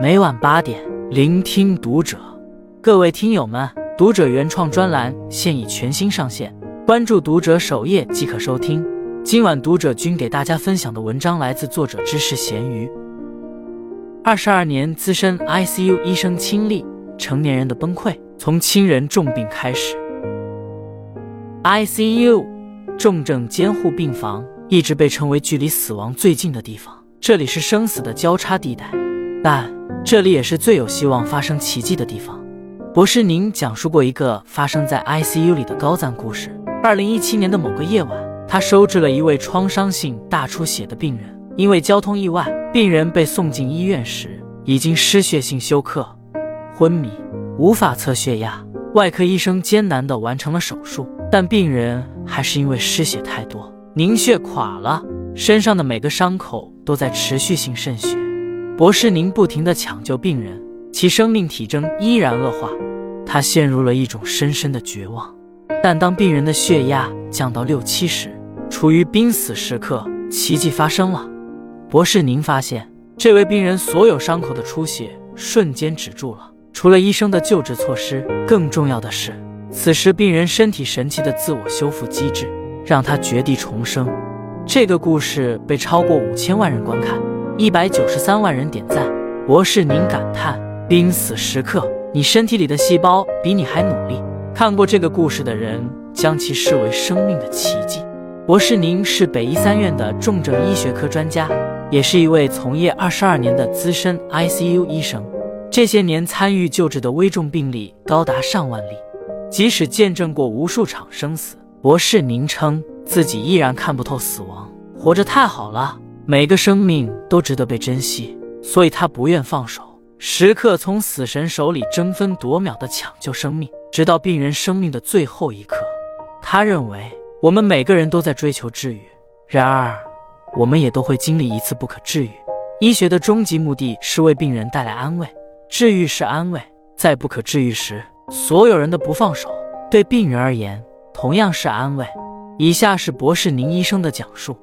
每晚八点，聆听读者。各位听友们，读者原创专栏现已全新上线，关注读者首页即可收听。今晚读者君给大家分享的文章来自作者知识咸鱼。二十二年资深 ICU 医生亲历成年人的崩溃，从亲人重病开始。ICU 重症监护病房一直被称为距离死亡最近的地方，这里是生死的交叉地带，但这里也是最有希望发生奇迹的地方。博士，您讲述过一个发生在 ICU 里的高赞故事。二零一七年的某个夜晚，他收治了一位创伤性大出血的病人，因为交通意外，病人被送进医院时已经失血性休克、昏迷，无法测血压。外科医生艰难地完成了手术，但病人还是因为失血太多，凝血垮了，身上的每个伤口都在持续性渗血。博士宁不停地抢救病人，其生命体征依然恶化，他陷入了一种深深的绝望。但当病人的血压降到六七十，处于濒死时刻，奇迹发生了。博士宁发现，这位病人所有伤口的出血瞬间止住了。除了医生的救治措施，更重要的是，此时病人身体神奇的自我修复机制，让他绝地重生。这个故事被超过五千万人观看，一百九十三万人点赞。博士宁感叹：濒死时刻，你身体里的细胞比你还努力。看过这个故事的人将其视为生命的奇迹。博士宁是北医三院的重症医学科专家，也是一位从业二十二年的资深 ICU 医生。这些年参与救治的危重病例高达上万例，即使见证过无数场生死，博士宁称自己依然看不透死亡。活着太好了，每个生命都值得被珍惜，所以他不愿放手，时刻从死神手里争分夺秒地抢救生命，直到病人生命的最后一刻。他认为我们每个人都在追求治愈，然而我们也都会经历一次不可治愈。医学的终极目的是为病人带来安慰。治愈是安慰，在不可治愈时，所有人的不放手，对病人而言同样是安慰。以下是博士宁医生的讲述：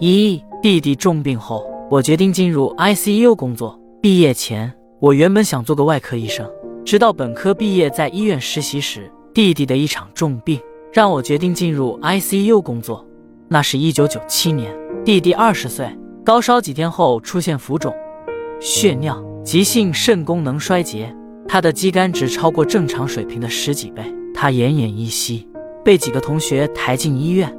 一弟弟重病后，我决定进入 ICU 工作。毕业前，我原本想做个外科医生，直到本科毕业在医院实习时，弟弟的一场重病让我决定进入 ICU 工作。那是一九九七年，弟弟二十岁，高烧几天后出现浮肿。血尿、急性肾功能衰竭，他的肌酐值超过正常水平的十几倍。他奄奄一息，被几个同学抬进医院。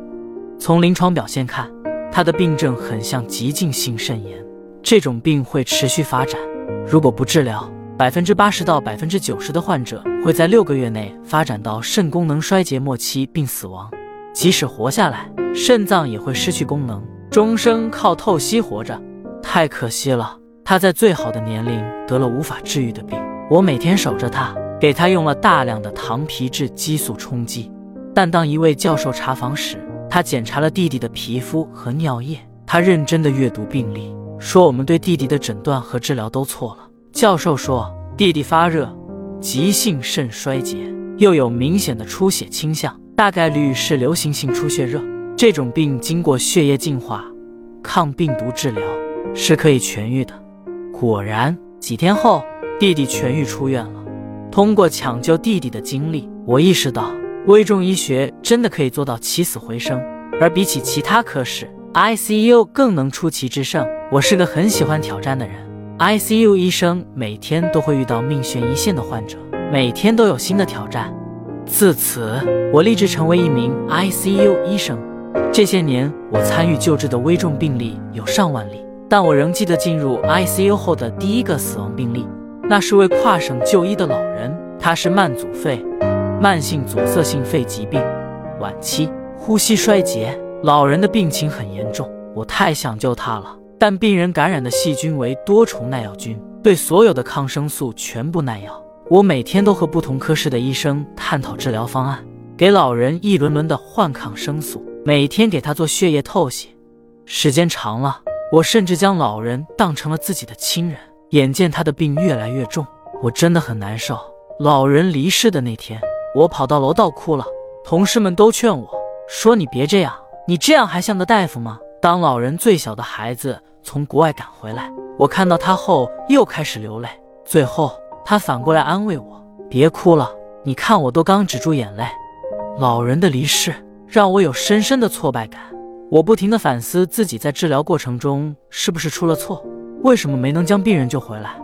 从临床表现看，他的病症很像急性性肾炎。这种病会持续发展，如果不治疗，百分之八十到百分之九十的患者会在六个月内发展到肾功能衰竭末期并死亡。即使活下来，肾脏也会失去功能，终生靠透析活着。太可惜了。他在最好的年龄得了无法治愈的病，我每天守着他，给他用了大量的糖皮质激素冲击。但当一位教授查房时，他检查了弟弟的皮肤和尿液，他认真的阅读病历，说我们对弟弟的诊断和治疗都错了。教授说，弟弟发热，急性肾衰竭，又有明显的出血倾向，大概率是流行性出血热。这种病经过血液净化、抗病毒治疗是可以痊愈的。果然，几天后，弟弟痊愈出院了。通过抢救弟弟的经历，我意识到危重医学真的可以做到起死回生。而比起其他科室，ICU 更能出奇制胜。我是个很喜欢挑战的人，ICU 医生每天都会遇到命悬一线的患者，每天都有新的挑战。自此，我立志成为一名 ICU 医生。这些年，我参与救治的危重病例有上万例。但我仍记得进入 ICU 后的第一个死亡病例，那是位跨省就医的老人，他是慢阻肺，慢性阻塞性肺疾病，晚期呼吸衰竭。老人的病情很严重，我太想救他了，但病人感染的细菌为多重耐药菌，对所有的抗生素全部耐药。我每天都和不同科室的医生探讨治疗方案，给老人一轮轮的换抗生素，每天给他做血液透析，时间长了。我甚至将老人当成了自己的亲人，眼见他的病越来越重，我真的很难受。老人离世的那天，我跑到楼道哭了，同事们都劝我说：“你别这样，你这样还像个大夫吗？”当老人最小的孩子从国外赶回来，我看到他后又开始流泪。最后，他反过来安慰我：“别哭了，你看我都刚止住眼泪。”老人的离世让我有深深的挫败感。我不停地反思自己在治疗过程中是不是出了错，为什么没能将病人救回来。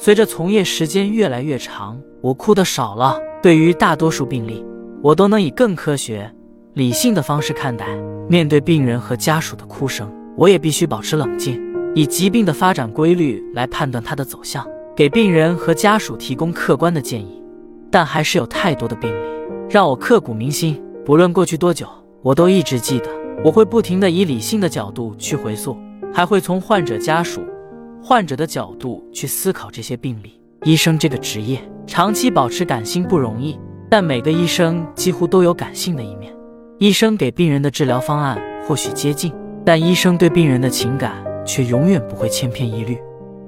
随着从业时间越来越长，我哭的少了。对于大多数病例，我都能以更科学、理性的方式看待。面对病人和家属的哭声，我也必须保持冷静，以疾病的发展规律来判断它的走向，给病人和家属提供客观的建议。但还是有太多的病例让我刻骨铭心，不论过去多久，我都一直记得。我会不停地以理性的角度去回溯，还会从患者家属。患者的角度去思考这些病例，医生这个职业长期保持感性不容易，但每个医生几乎都有感性的一面。医生给病人的治疗方案或许接近，但医生对病人的情感却永远不会千篇一律。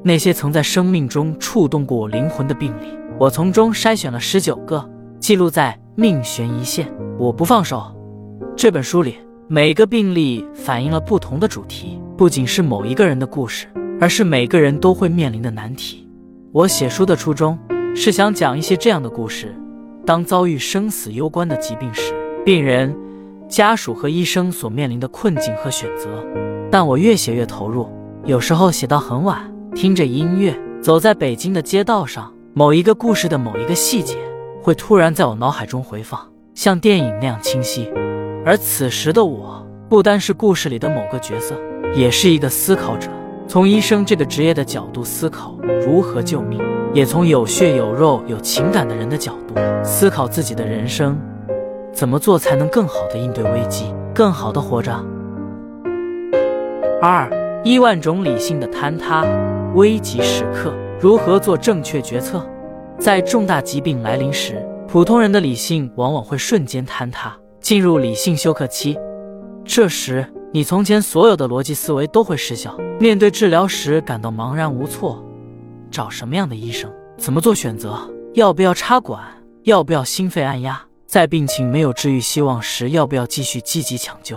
那些曾在生命中触动过我灵魂的病例，我从中筛选了十九个，记录在《命悬一线，我不放手》这本书里。每个病例反映了不同的主题，不仅是某一个人的故事。而是每个人都会面临的难题。我写书的初衷是想讲一些这样的故事：当遭遇生死攸关的疾病时，病人、家属和医生所面临的困境和选择。但我越写越投入，有时候写到很晚，听着音乐，走在北京的街道上，某一个故事的某一个细节会突然在我脑海中回放，像电影那样清晰。而此时的我，不单是故事里的某个角色，也是一个思考者。从医生这个职业的角度思考如何救命，也从有血有肉有情感的人的角度思考自己的人生，怎么做才能更好的应对危机，更好的活着。二亿万种理性的坍塌，危急时刻如何做正确决策？在重大疾病来临时，普通人的理性往往会瞬间坍塌，进入理性休克期，这时。你从前所有的逻辑思维都会失效，面对治疗时感到茫然无措，找什么样的医生，怎么做选择，要不要插管，要不要心肺按压，在病情没有治愈希望时，要不要继续积极抢救，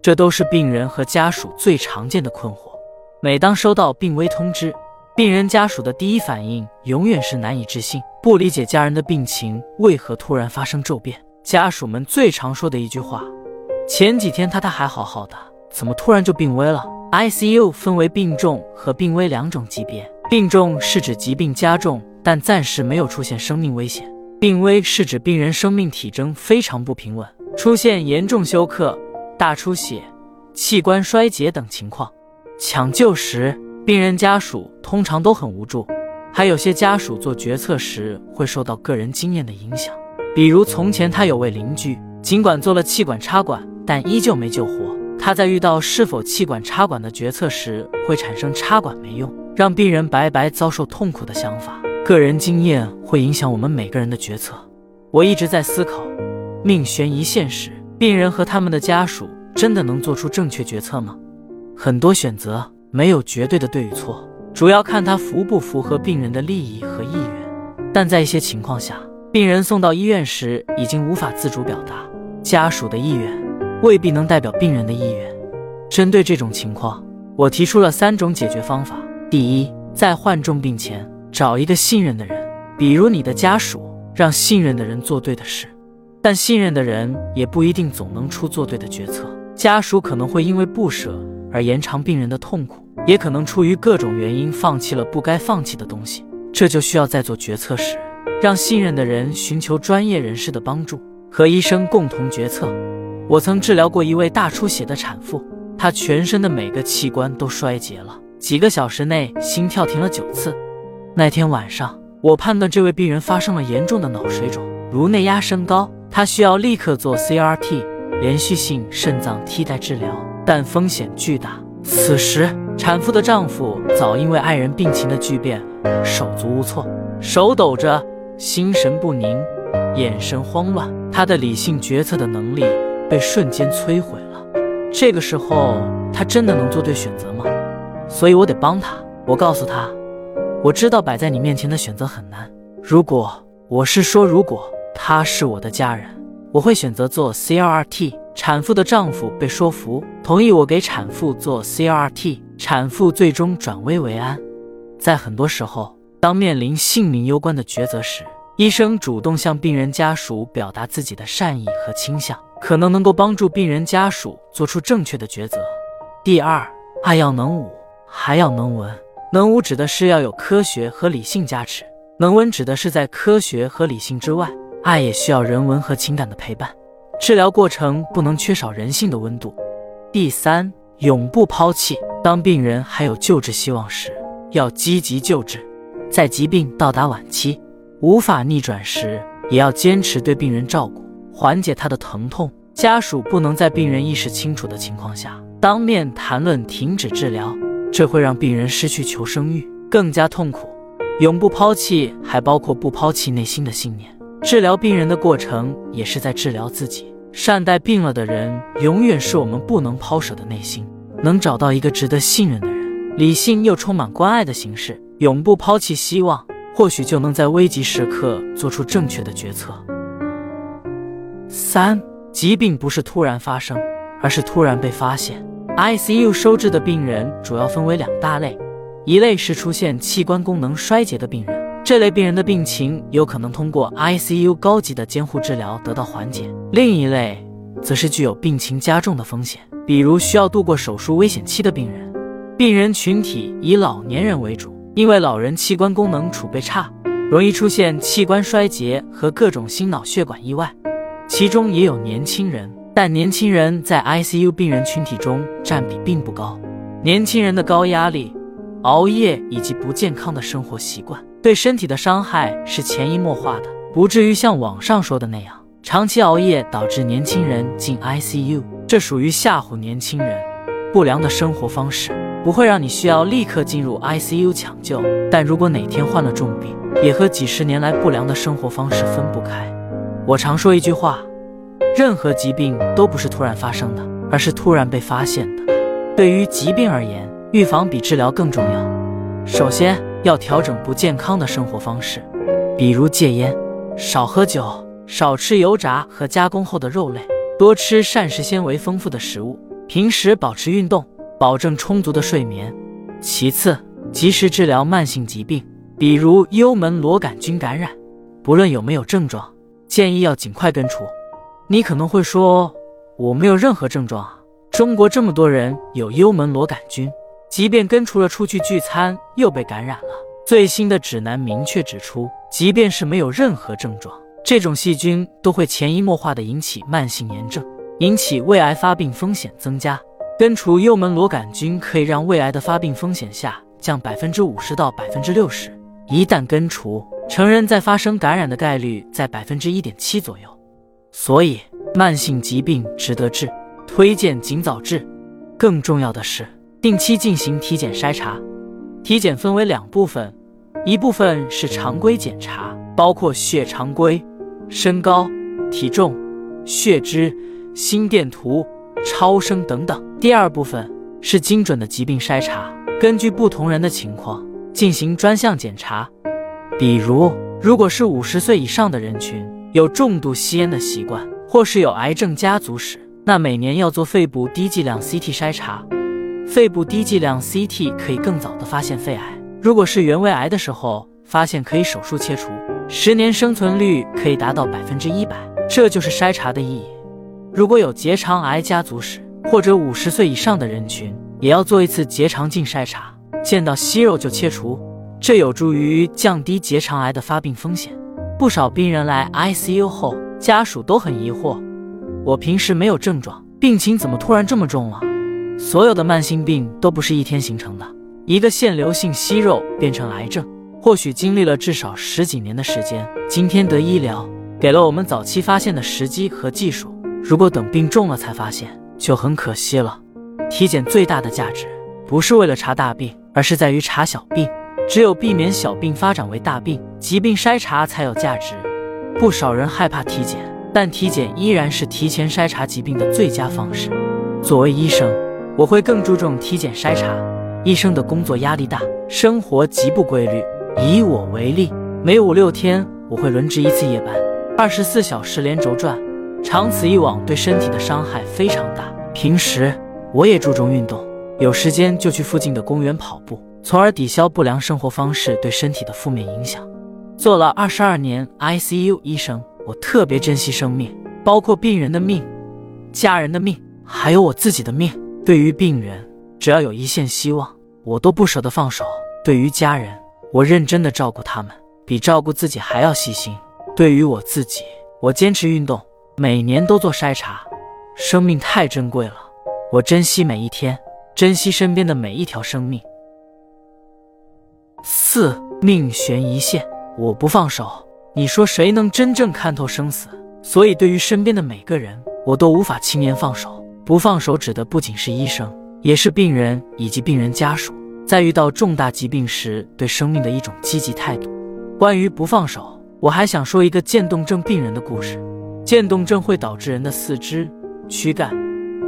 这都是病人和家属最常见的困惑。每当收到病危通知，病人家属的第一反应永远是难以置信，不理解家人的病情为何突然发生骤变。家属们最常说的一句话。前几天他他还好好的，怎么突然就病危了？ICU 分为病重和病危两种级别，病重是指疾病加重但暂时没有出现生命危险，病危是指病人生命体征非常不平稳，出现严重休克、大出血、器官衰竭等情况。抢救时，病人家属通常都很无助，还有些家属做决策时会受到个人经验的影响，比如从前他有位邻居，尽管做了气管插管。但依旧没救活。他在遇到是否气管插管的决策时，会产生插管没用，让病人白白遭受痛苦的想法。个人经验会影响我们每个人的决策。我一直在思考，命悬一线时，病人和他们的家属真的能做出正确决策吗？很多选择没有绝对的对与错，主要看他符不符合病人的利益和意愿。但在一些情况下，病人送到医院时已经无法自主表达，家属的意愿。未必能代表病人的意愿。针对这种情况，我提出了三种解决方法。第一，在患重病前，找一个信任的人，比如你的家属，让信任的人做对的事。但信任的人也不一定总能出做对的决策。家属可能会因为不舍而延长病人的痛苦，也可能出于各种原因放弃了不该放弃的东西。这就需要在做决策时，让信任的人寻求专业人士的帮助，和医生共同决策。我曾治疗过一位大出血的产妇，她全身的每个器官都衰竭了，几个小时内心跳停了九次。那天晚上，我判断这位病人发生了严重的脑水肿，颅内压升高，她需要立刻做 CRT 连续性肾脏替代治疗，但风险巨大。此时，产妇的丈夫早因为爱人病情的巨变，手足无措，手抖着，心神不宁，眼神慌乱，他的理性决策的能力。被瞬间摧毁了。这个时候，他真的能做对选择吗？所以我得帮他。我告诉他，我知道摆在你面前的选择很难。如果我是说，如果他是我的家人，我会选择做 CRT。产妇的丈夫被说服，同意我给产妇做 CRT。产妇最终转危为安。在很多时候，当面临性命攸关的抉择时，医生主动向病人家属表达自己的善意和倾向，可能能够帮助病人家属做出正确的抉择。第二，爱要能武，还要能文。能武指的是要有科学和理性加持，能文指的是在科学和理性之外，爱也需要人文和情感的陪伴。治疗过程不能缺少人性的温度。第三，永不抛弃。当病人还有救治希望时，要积极救治；在疾病到达晚期，无法逆转时，也要坚持对病人照顾，缓解他的疼痛。家属不能在病人意识清楚的情况下当面谈论停止治疗，这会让病人失去求生欲，更加痛苦。永不抛弃还包括不抛弃内心的信念。治疗病人的过程也是在治疗自己。善待病了的人，永远是我们不能抛舍的内心。能找到一个值得信任的人，理性又充满关爱的形式，永不抛弃希望，或许就能在危急时刻做出正确的决策。三，疾病不是突然发生，而是突然被发现。ICU 收治的病人主要分为两大类，一类是出现器官功能衰竭的病人。这类病人的病情有可能通过 ICU 高级的监护治疗得到缓解，另一类则是具有病情加重的风险，比如需要度过手术危险期的病人。病人群体以老年人为主，因为老人器官功能储备差，容易出现器官衰竭和各种心脑血管意外。其中也有年轻人，但年轻人在 ICU 病人群体中占比并不高。年轻人的高压力、熬夜以及不健康的生活习惯。对身体的伤害是潜移默化的，不至于像网上说的那样，长期熬夜导致年轻人进 ICU，这属于吓唬年轻人。不良的生活方式不会让你需要立刻进入 ICU 抢救，但如果哪天患了重病，也和几十年来不良的生活方式分不开。我常说一句话：任何疾病都不是突然发生的，而是突然被发现的。对于疾病而言，预防比治疗更重要。首先。要调整不健康的生活方式，比如戒烟、少喝酒、少吃油炸和加工后的肉类，多吃膳食纤维丰富的食物。平时保持运动，保证充足的睡眠。其次，及时治疗慢性疾病，比如幽门螺杆菌感染，不论有没有症状，建议要尽快根除。你可能会说，我没有任何症状啊！中国这么多人有幽门螺杆菌。即便根除了出去聚餐又被感染了，最新的指南明确指出，即便是没有任何症状，这种细菌都会潜移默化地引起慢性炎症，引起胃癌发病风险增加。根除幽门螺杆菌可以让胃癌的发病风险下降百分之五十到百分之六十。一旦根除，成人再发生感染的概率在百分之一点七左右。所以，慢性疾病值得治，推荐尽早治。更重要的是。定期进行体检筛查，体检分为两部分，一部分是常规检查，包括血常规、身高、体重、血脂、心电图、超声等等；第二部分是精准的疾病筛查，根据不同人的情况进行专项检查。比如，如果是五十岁以上的人群，有重度吸烟的习惯，或是有癌症家族史，那每年要做肺部低剂量 CT 筛查。肺部低剂量 CT 可以更早的发现肺癌，如果是原位癌的时候发现，可以手术切除，十年生存率可以达到百分之一百。这就是筛查的意义。如果有结肠癌家族史或者五十岁以上的人群，也要做一次结肠镜筛查，见到息肉就切除，这有助于降低结肠癌的发病风险。不少病人来 ICU 后，家属都很疑惑：我平时没有症状，病情怎么突然这么重了？所有的慢性病都不是一天形成的，一个腺瘤性息肉变成癌症，或许经历了至少十几年的时间。今天得医疗给了我们早期发现的时机和技术，如果等病重了才发现，就很可惜了。体检最大的价值不是为了查大病，而是在于查小病。只有避免小病发展为大病，疾病筛查才有价值。不少人害怕体检，但体检依然是提前筛查疾病的最佳方式。作为医生。我会更注重体检筛查。医生的工作压力大，生活极不规律。以我为例，每五六天我会轮值一次夜班，二十四小时连轴转，长此以往对身体的伤害非常大。平时我也注重运动，有时间就去附近的公园跑步，从而抵消不良生活方式对身体的负面影响。做了二十二年 ICU 医生，我特别珍惜生命，包括病人的命、家人的命，还有我自己的命。对于病人，只要有一线希望，我都不舍得放手。对于家人，我认真的照顾他们，比照顾自己还要细心。对于我自己，我坚持运动，每年都做筛查。生命太珍贵了，我珍惜每一天，珍惜身边的每一条生命。四命悬一线。我不放手，你说谁能真正看透生死？所以对于身边的每个人，我都无法轻言放手。不放手指的不仅是医生，也是病人以及病人家属，在遇到重大疾病时对生命的一种积极态度。关于不放手，我还想说一个渐冻症病人的故事。渐冻症会导致人的四肢、躯干、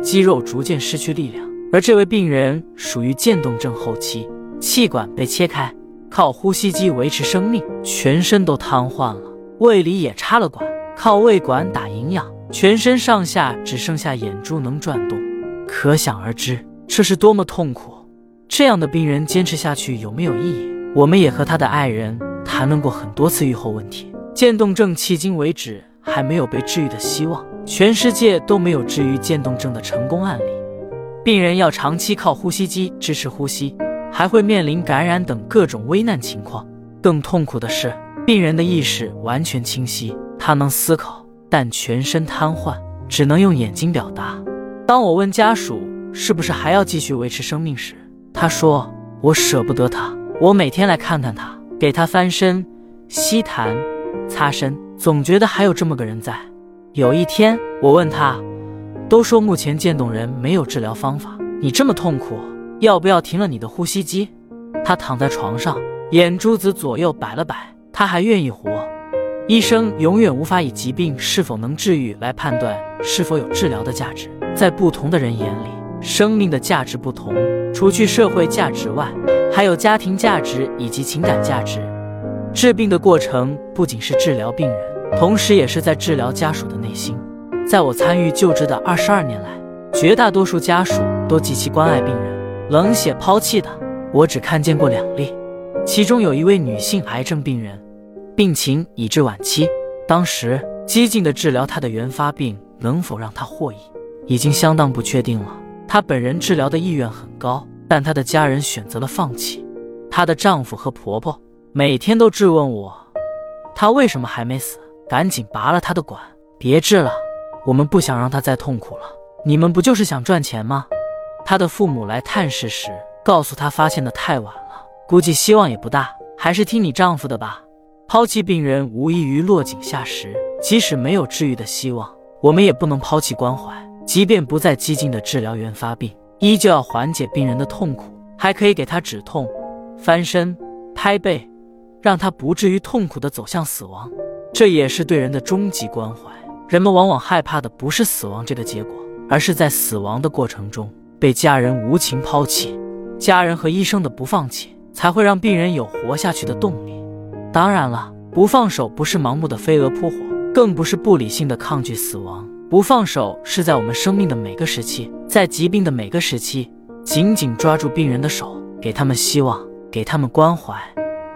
肌肉逐渐失去力量，而这位病人属于渐冻症后期，气管被切开。靠呼吸机维持生命，全身都瘫痪了，胃里也插了管，靠胃管打营养，全身上下只剩下眼珠能转动，可想而知这是多么痛苦。这样的病人坚持下去有没有意义？我们也和他的爱人谈论过很多次愈后问题。渐冻症迄今为止还没有被治愈的希望，全世界都没有治愈渐冻症的成功案例。病人要长期靠呼吸机支持呼吸。还会面临感染等各种危难情况。更痛苦的是，病人的意识完全清晰，他能思考，但全身瘫痪，只能用眼睛表达。当我问家属是不是还要继续维持生命时，他说：“我舍不得他，我每天来看看他，给他翻身、吸痰、擦身，总觉得还有这么个人在。”有一天，我问他：“都说目前渐冻人没有治疗方法，你这么痛苦。”要不要停了你的呼吸机？他躺在床上，眼珠子左右摆了摆。他还愿意活。医生永远无法以疾病是否能治愈来判断是否有治疗的价值。在不同的人眼里，生命的价值不同。除去社会价值外，还有家庭价值以及情感价值。治病的过程不仅是治疗病人，同时也是在治疗家属的内心。在我参与救治的二十二年来，绝大多数家属都极其关爱病人。冷血抛弃的，我只看见过两例，其中有一位女性癌症病人，病情已至晚期。当时激进的治疗她的原发病能否让她获益，已经相当不确定了。她本人治疗的意愿很高，但她的家人选择了放弃。她的丈夫和婆婆每天都质问我，她为什么还没死？赶紧拔了他的管，别治了，我们不想让他再痛苦了。你们不就是想赚钱吗？他的父母来探视时，告诉他发现的太晚了，估计希望也不大，还是听你丈夫的吧。抛弃病人无异于落井下石，即使没有治愈的希望，我们也不能抛弃关怀。即便不再激进的治疗原发病，依旧要缓解病人的痛苦，还可以给他止痛、翻身、拍背，让他不至于痛苦的走向死亡。这也是对人的终极关怀。人们往往害怕的不是死亡这个结果，而是在死亡的过程中。被家人无情抛弃，家人和医生的不放弃，才会让病人有活下去的动力。当然了，不放手不是盲目的飞蛾扑火，更不是不理性的抗拒死亡。不放手是在我们生命的每个时期，在疾病的每个时期，紧紧抓住病人的手，给他们希望，给他们关怀，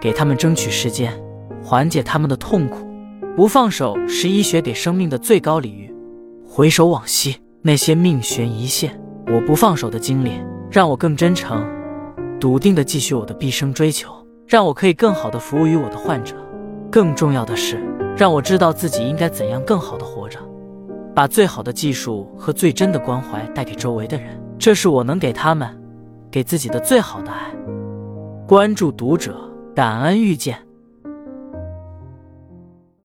给他们争取时间，缓解他们的痛苦。不放手是医学给生命的最高礼遇。回首往昔，那些命悬一线。我不放手的经历，让我更真诚、笃定地继续我的毕生追求，让我可以更好地服务于我的患者。更重要的是，让我知道自己应该怎样更好地活着，把最好的技术和最真的关怀带给周围的人。这是我能给他们、给自己的最好的爱。关注读者，感恩遇见。